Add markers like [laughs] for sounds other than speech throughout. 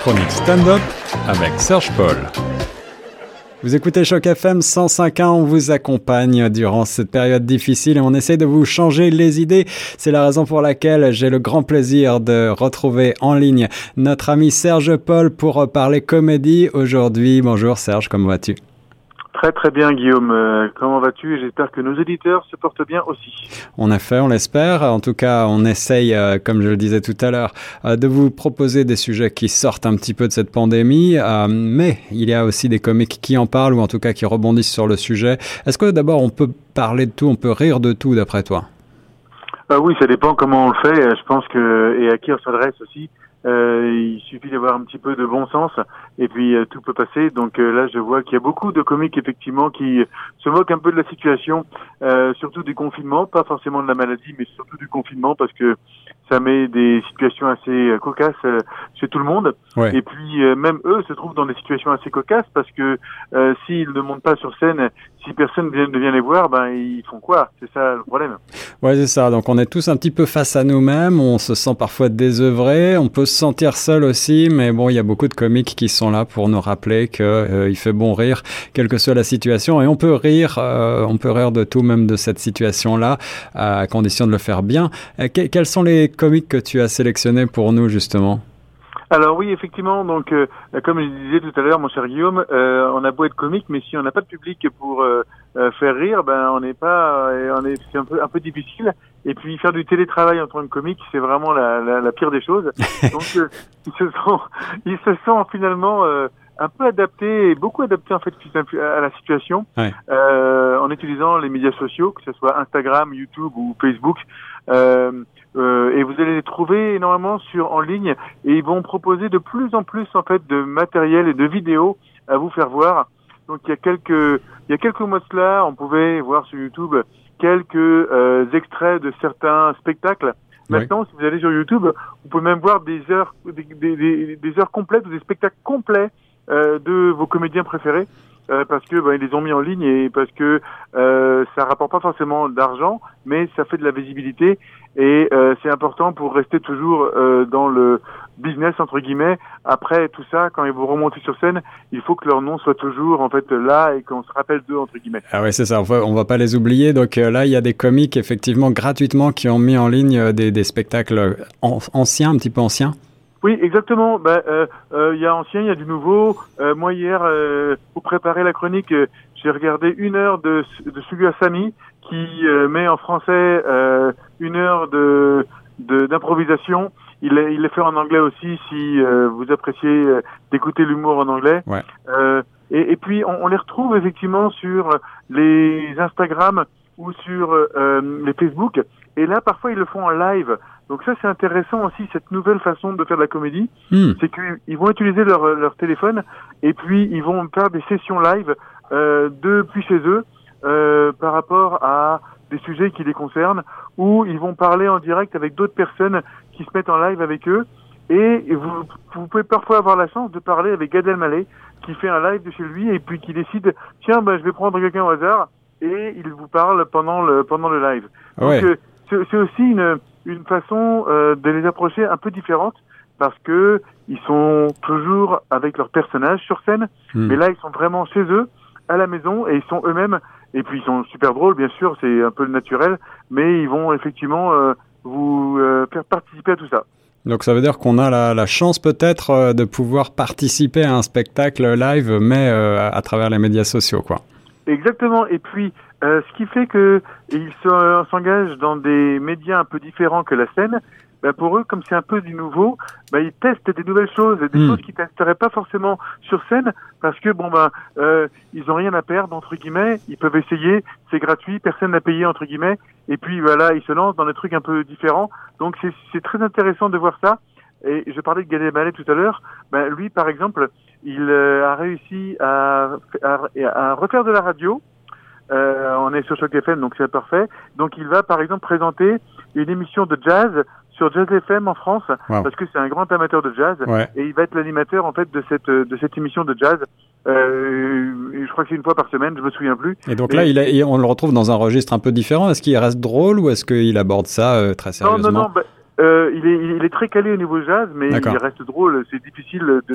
chronique stand-up avec Serge Paul. Vous écoutez Choc FM 105.1, on vous accompagne durant cette période difficile et on essaie de vous changer les idées. C'est la raison pour laquelle j'ai le grand plaisir de retrouver en ligne notre ami Serge Paul pour parler comédie aujourd'hui. Bonjour Serge, comment vas-tu? Très très bien Guillaume, euh, comment vas-tu? J'espère que nos éditeurs se portent bien aussi. On a fait, on l'espère. En tout cas, on essaye, euh, comme je le disais tout à l'heure, euh, de vous proposer des sujets qui sortent un petit peu de cette pandémie. mais il y a aussi des comiques qui en parlent ou en tout cas qui rebondissent sur le sujet. Est-ce que d'abord on peut parler de tout, on peut rire de tout d'après toi? Oui, ça dépend comment on le fait. Je pense que et à qui on s'adresse aussi. Euh, il suffit d'avoir un petit peu de bon sens et puis euh, tout peut passer. Donc euh, là, je vois qu'il y a beaucoup de comiques effectivement qui se moquent un peu de la situation, surtout du confinement, pas forcément de la maladie, mais surtout du confinement parce que ça met des situations assez cocasses chez tout le monde. Et puis même eux se trouvent dans des situations assez cocasses parce que s'ils ne montent pas sur scène, si personne ne vient les voir, ben ils font quoi? C'est ça le problème. Ouais, c'est ça. Donc on est tous un petit peu face à nous-mêmes. On se sent parfois désœuvré. On peut se sentir seul aussi, mais bon, il y a beaucoup de comiques qui sont là pour nous rappeler que euh, il fait bon rire, quelle que soit la situation. Et on peut rire, euh, on peut rire de tout, même de cette situation-là, à condition de le faire bien. Euh, quels sont les comiques que tu as sélectionnés pour nous justement alors oui, effectivement, donc euh, comme je disais tout à l'heure, mon cher Guillaume, euh, on a beau être comique, mais si on n'a pas de public pour euh, faire rire, ben on n'est pas, on est, c'est un peu un peu difficile. Et puis faire du télétravail en tant que comique, c'est vraiment la, la, la, pire des choses. [laughs] Donc ils se sont, ils se sont finalement un peu adaptés, beaucoup adaptés en fait à la situation, en utilisant les médias sociaux, que ce soit Instagram, YouTube ou Facebook. Euh, euh, et vous allez les trouver énormément sur en ligne et ils vont proposer de plus en plus en fait de matériel et de vidéos à vous faire voir. Donc il y a quelques il y a quelques mois de cela, on pouvait voir sur YouTube quelques euh, extraits de certains spectacles. Maintenant, si vous allez sur YouTube, vous pouvez même voir des heures des, des, des heures complètes ou des spectacles complets euh, de vos comédiens préférés. Euh, parce que bah, ils les ont mis en ligne et parce que euh, ça rapporte pas forcément d'argent, mais ça fait de la visibilité et euh, c'est important pour rester toujours euh, dans le business entre guillemets. Après tout ça, quand ils vont remonter sur scène, il faut que leur nom soit toujours en fait là et qu'on se rappelle d'eux entre guillemets. Ah ouais, c'est ça. On va, va pas les oublier. Donc là, il y a des comiques effectivement gratuitement qui ont mis en ligne des, des spectacles anciens, un petit peu anciens. Oui, exactement. Bah, euh, euh, il y a ancien, il y a du nouveau. Euh, moi hier, pour préparer la chronique, j'ai regardé une heure de, de Sugu Asami qui met en français une heure de d'improvisation. il est, il est fait en anglais aussi si vous appréciez d'écouter l'humour en anglais. Ouais. Et, et, puis on, on, les retrouve effectivement sur les Instagram ou sur les Facebook. Et là, parfois, ils le font en live. Donc ça, c'est intéressant aussi, cette nouvelle façon de faire de la comédie. Hmm. C'est qu'ils vont utiliser leur, leur téléphone et puis ils vont faire des sessions live euh, depuis chez eux euh, par rapport à des sujets qui les concernent ou ils vont parler en direct avec d'autres personnes qui se mettent en live avec eux. Et vous, vous pouvez parfois avoir la chance de parler avec Gad Elmaleh qui fait un live de chez lui et puis qui décide tiens ben, je vais prendre quelqu'un au hasard et il vous parle pendant le pendant le live. Donc euh, c'est aussi une une façon euh, de les approcher un peu différente parce que ils sont toujours avec leur personnage sur scène, hmm. mais là ils sont vraiment chez eux, à la maison, et ils sont eux-mêmes. Et puis ils sont super drôles, bien sûr, c'est un peu le naturel, mais ils vont effectivement euh, vous euh, faire participer à tout ça. Donc ça veut dire qu'on a la, la chance peut-être de pouvoir participer à un spectacle live, mais à travers les médias sociaux, quoi. Exactement. Et puis euh, ce qui fait que ils s'engagent dans des médias un peu différents que la scène. Ben pour eux, comme c'est un peu du nouveau, ben ils testent des nouvelles choses, des hmm. choses qu'ils testeraient pas forcément sur scène, parce que bon ben euh, ils ont rien à perdre entre guillemets, ils peuvent essayer, c'est gratuit, personne n'a payé entre guillemets, et puis voilà, ils se lancent dans des trucs un peu différents. Donc c'est très intéressant de voir ça. Et je parlais de Gad Elmaleh tout à l'heure. Ben lui, par exemple, il euh, a réussi à, à, à refaire de la radio euh, on est sur Choc FM, donc c'est parfait. Donc il va par exemple présenter une émission de jazz sur Jazz FM en France, parce que c'est un grand amateur de jazz, et il va être l'animateur en fait de cette de cette émission de jazz. Euh, je crois que c'est une fois par semaine, je me souviens plus. Et donc là, il on le retrouve dans un registre un peu différent. Est-ce qu'il reste drôle ou est-ce qu'il aborde ça euh, très sérieusement Non, non, non. Bah, euh, il, est, il est très calé au niveau jazz, mais il reste drôle. C'est difficile de,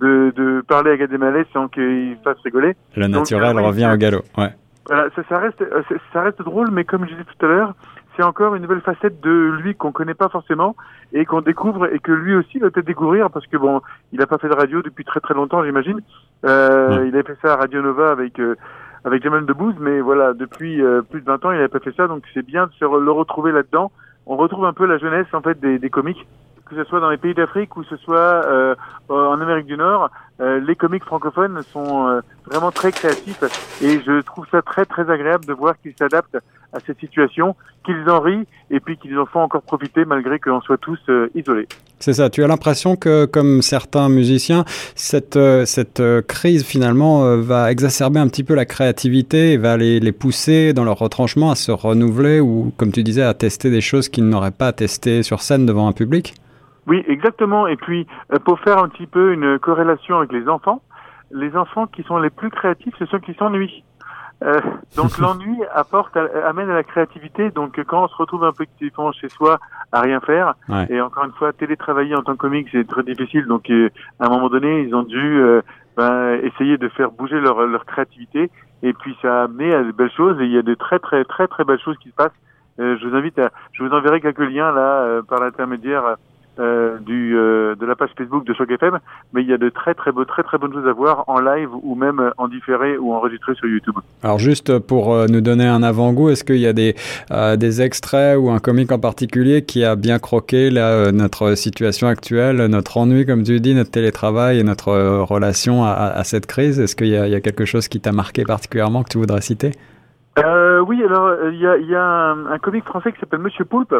[laughs] de, de parler à Gad Elmaleh sans qu'il fasse rigoler. Le naturel revient au galop. Ouais. Voilà, ça, ça reste, euh, ça reste drôle, mais comme je disais tout à l'heure, c'est encore une nouvelle facette de lui qu'on connaît pas forcément et qu'on découvre et que lui aussi va peut-être découvrir parce que bon, il a pas fait de radio depuis très très longtemps, j'imagine. Euh, Ouais. Il avait fait ça à Radio Nova avec euh, avec Jamel Debbouze, mais voilà, depuis euh, plus de 20 ans, il n'avait pas fait ça, donc c'est bien de se re- le retrouver là-dedans. On retrouve un peu la jeunesse en fait des, des comiques, que ce soit dans les pays d'Afrique ou ce soit euh, en Amérique du Nord. Euh, les comiques francophones sont euh, vraiment très créatifs et je trouve ça très très agréable de voir qu'ils s'adaptent à cette situation, qu'ils en rient et puis qu'ils en font encore profiter malgré qu'on soit tous euh, isolés. C'est ça. Tu as l'impression que, comme certains musiciens, cette, cette crise finalement va exacerber un petit peu la créativité et va les, les pousser dans leur retranchement à se renouveler ou, comme tu disais, à tester des choses qu'ils n'auraient pas testées sur scène devant un public? Oui, exactement. Et puis, euh, pour faire un petit peu une corrélation avec les enfants, les enfants qui sont les plus créatifs, ce sont ceux qui s'ennuient. Euh, [laughs] donc l'ennui apporte, à- amène à la créativité. Donc quand on se retrouve un peu chez soi à rien faire, Ouais. et encore une fois télétravailler en tant que comique c'est très difficile. Donc euh, à un moment donné ils ont dû euh, ben, essayer de faire bouger leur, leur créativité. Et puis ça a amené à de belles choses. Et il y a de très très très très belles choses qui se passent. Euh, je vous invite à, je vous enverrai quelques liens là euh, par l'intermédiaire euh, du euh, de la page Facebook de Choc FM, mais il y a de très très beaux, très très bonnes choses à voir en live ou même en différé ou enregistré sur YouTube. Alors juste pour euh, nous donner un avant-goût, est-ce qu'il y a des, euh, des extraits ou un comique en particulier qui a bien croqué là, euh, notre situation actuelle, notre ennui comme tu dis, notre télétravail et notre euh, relation à, à cette crise? Est-ce qu'il y, y a quelque chose qui t'a marqué particulièrement que tu voudrais citer? Euh, oui, alors il y a, y a un, un comique français qui s'appelle Monsieur Poulpe,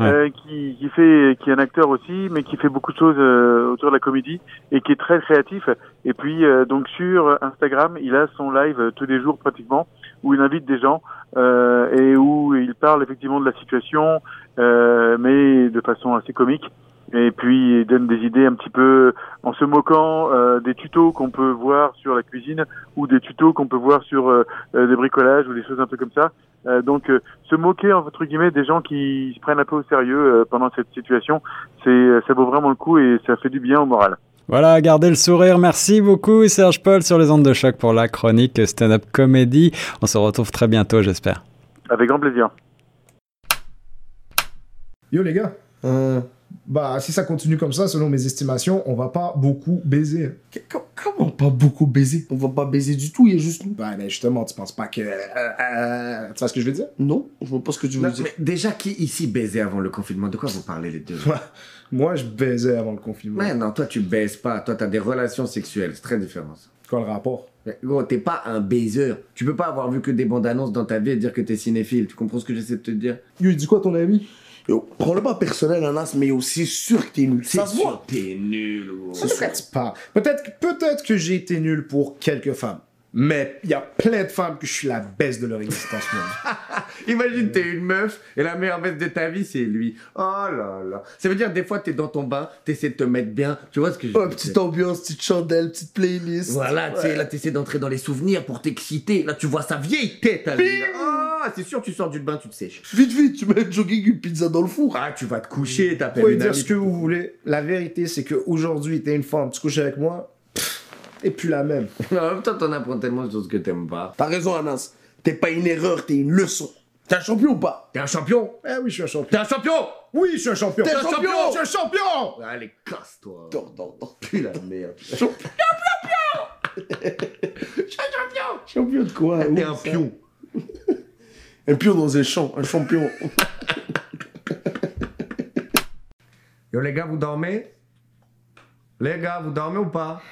Euh, qui, qui fait, qui est un acteur aussi, mais qui fait beaucoup de choses euh, autour de la comédie et qui est très créatif. Et puis euh, donc sur Instagram, il a son live euh, tous les jours pratiquement, où il invite des gens et où il parle effectivement de la situation, mais de façon assez comique. Et puis il donne des idées un petit peu en se moquant euh, des tutos qu'on peut voir sur la cuisine ou des tutos qu'on peut voir sur euh, euh, des bricolages ou des choses un peu comme ça. Euh, donc euh, se moquer entre guillemets des gens qui se prennent un peu au sérieux euh, pendant cette situation, c'est ça vaut vraiment le coup et ça fait du bien au moral. Voilà, gardez le sourire. Merci beaucoup Serge Paul sur les ondes de choc pour la chronique stand-up comédie. On se retrouve très bientôt, j'espère. Avec grand plaisir. Yo les gars, Euh, bah si ça continue comme ça, selon mes estimations, on va pas beaucoup baiser. comment pas beaucoup baiser? On va pas baiser du tout, il y a juste nous. Bah mais justement, tu penses pas que... euh, euh, tu vois ce que je veux dire? Non, je vois pas ce que tu veux Non, dire. mais déjà, qui ici baisait avant le confinement? De quoi vous parlez les deux? Moi, je baisais avant le confinement. Ouais, non, toi, tu baises pas. Toi, t'as des relations sexuelles. C'est très différent. ça. Quoi le rapport? Mais Gros, t'es pas un baiser. Tu peux pas avoir vu que des bandes annonces dans ta vie et dire que t'es cinéphile. Tu comprends ce que j'essaie de te dire? Yo, il dit quoi ton ami Yo, prends-le pas personnel, Anas, mais aussi sûr que t'es nul. Ça se voit. T'es nul. C'est sûr que tu parles. Peut-être que- peut-être que j'ai été nul pour quelques femmes. Mais il y a plein de femmes que je suis la baisse de leur existence même. [laughs] Imagine, t'es une meuf et la meilleure baisse de ta vie, c'est lui. Oh là là. Ça veut dire, des fois, t'es dans ton bain, t'essaies de te mettre bien. Tu vois ce que je Oh, veux petite dire? ambiance, petite chandelle, petite playlist. Voilà, tu sais, là, t'essaies d'entrer dans les souvenirs pour t'exciter. Là, tu vois sa vieille tête à lui. Ah, c'est sûr, tu sors du bain, tu te sèches. Vite, vite, tu mets un jogging, une pizza dans le four. Ah, tu vas te coucher, Vous t'appelles pouvez une dire amie. ce que vous voulez. La vérité, c'est qu'aujourd'hui, t'es une femme, tu couches avec moi, et plus la même. [laughs] En même temps, t'en apprends tellement de choses que t'aimes pas. T'as raison, Anas. T'es pas une erreur, t'es une leçon. T'es un champion ou pas? T'es un champion Eh oui, je suis un champion. T'es un champion Oui, je suis un champion. T'es un champion Je suis un champion Allez, casse-toi. Dors, dors, dors. Puis la merde. [laughs] Champion de quoi? T'es un pion. Un pion dans un champ, un champion. Yo, les gars, vous dormez? Les gars, vous dormez ou pas?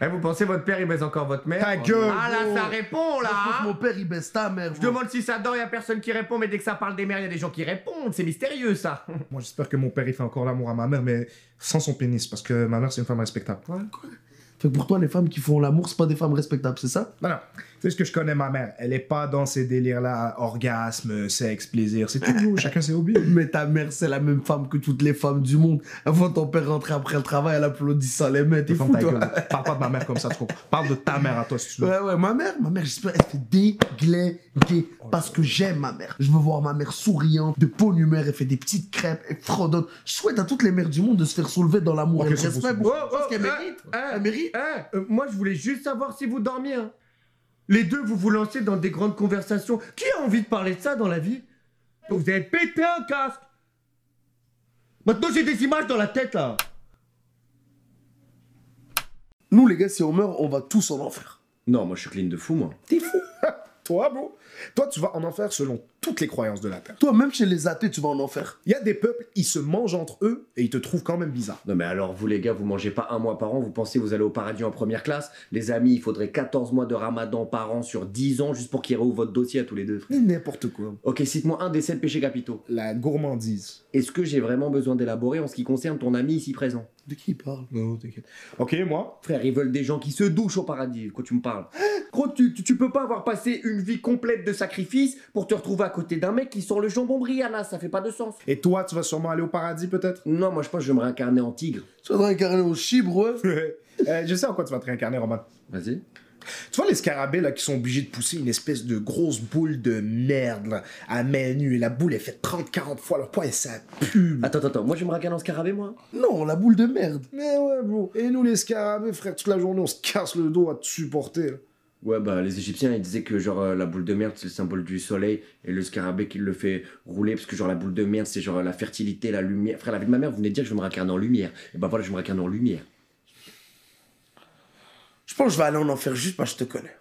Eh, vous pensez votre père, il baise encore votre mère Ta gueule, Ah là, ça répond, là hein Mon père, il baisse ta mère. Je demande si ça dort, y a personne qui répond, mais dès que ça parle des mères, y a des gens qui répondent. C'est mystérieux, ça. Moi, j'espère que mon père, il fait encore l'amour à ma mère, mais sans son pénis, parce que ma mère, c'est une femme respectable. Fait que pour toi, les femmes qui font l'amour, c'est pas des femmes respectables, c'est ça? Non, non. Tu sais ce que je connais ma mère, elle est pas dans ces délires-là, orgasme, sexe, plaisir, c'est tout, [laughs] chacun ses hobbies. Mais ta mère, c'est la même femme que toutes les femmes du monde. Avant ton père rentrer après le travail, elle applaudit ça les mains. T'es fou, toi. Parle pas de ma mère comme ça, tu comprends. Parle de ta mère à toi, si tu veux. Ouais, ouais, ma mère, ma mère, j'espère, elle fait déglinguer. Parce que j'aime ma mère. Je veux voir ma mère souriante, de bonne humeur, elle fait des petites crêpes, elle fredonne. Je souhaite à toutes les mères du monde de se faire soulever dans l'amour et le respect. Oh, Parce oh, qu'elle hein, mérite. hein, Elle mérite. Hein, euh, moi, je voulais juste savoir si vous dormiez. hein. Les deux, vous vous lancez dans des grandes conversations. Qui a envie de parler de ça dans la vie? Vous avez pété un casque. Maintenant, j'ai des images dans la tête, là. Nous, les gars, si on meurt, on va tous en enfer. Non, moi je suis clean de fou, moi. T'es fou. [laughs] Toi, bro, toi, tu vas en enfer selon toutes les croyances de la Terre. Toi, même chez les athées, tu vas en enfer. Il y a des peuples, ils se mangent entre eux et ils te trouvent quand même bizarre. Non, mais alors, vous les gars, vous mangez pas un mois par an, vous pensez vous allez au paradis en première classe Les amis, il faudrait 14 mois de ramadan par an sur 10 ans juste pour qu'ils réouvrent votre dossier à tous les deux. Mais n'importe quoi. Ok, cite-moi un des 7 péchés capitaux. La gourmandise. Est-ce que j'ai vraiment besoin d'élaborer en ce qui concerne ton ami ici présent? De qui il parle? Non, t'inquiète. Ok, moi, Frère, ils veulent des gens qui se douchent au paradis, quoi tu me parles? Gros, tu, tu, tu peux pas avoir passé une vie complète de sacrifice pour te retrouver à côté d'un mec qui sort le jambon Brianna, ça fait pas de sens. et toi, tu vas sûrement aller au paradis peut-être? Non, moi je pense que je vais me réincarner en tigre. Tu vas te réincarner au chibre, ouais. [laughs] Euh, Je sais en quoi tu vas te réincarner, Roman. Vas-y. Tu vois les scarabées là qui sont obligés de pousser une espèce de grosse boule de merde là, à main nue et la boule elle fait 30-40 fois leur poids et ça pue. Attends, attends, attends, moi je me réincarner en scarabée, moi? Non, la boule de merde. Mais ouais bro, et nous les scarabées frère, toute la journée on se casse le dos à te supporter. là. Ouais, bah les Égyptiens ils disaient que genre euh, la boule de merde c'est le symbole du soleil et le scarabée qui le fait rouler parce que genre la boule de merde c'est genre la fertilité, la lumière. Frère, la vie de ma mère, vous venez de dire que je me réincarner en lumière. Et bah voilà, je me réincarner en lumière. Je pense que je vais aller en enfer juste parce que je te connais.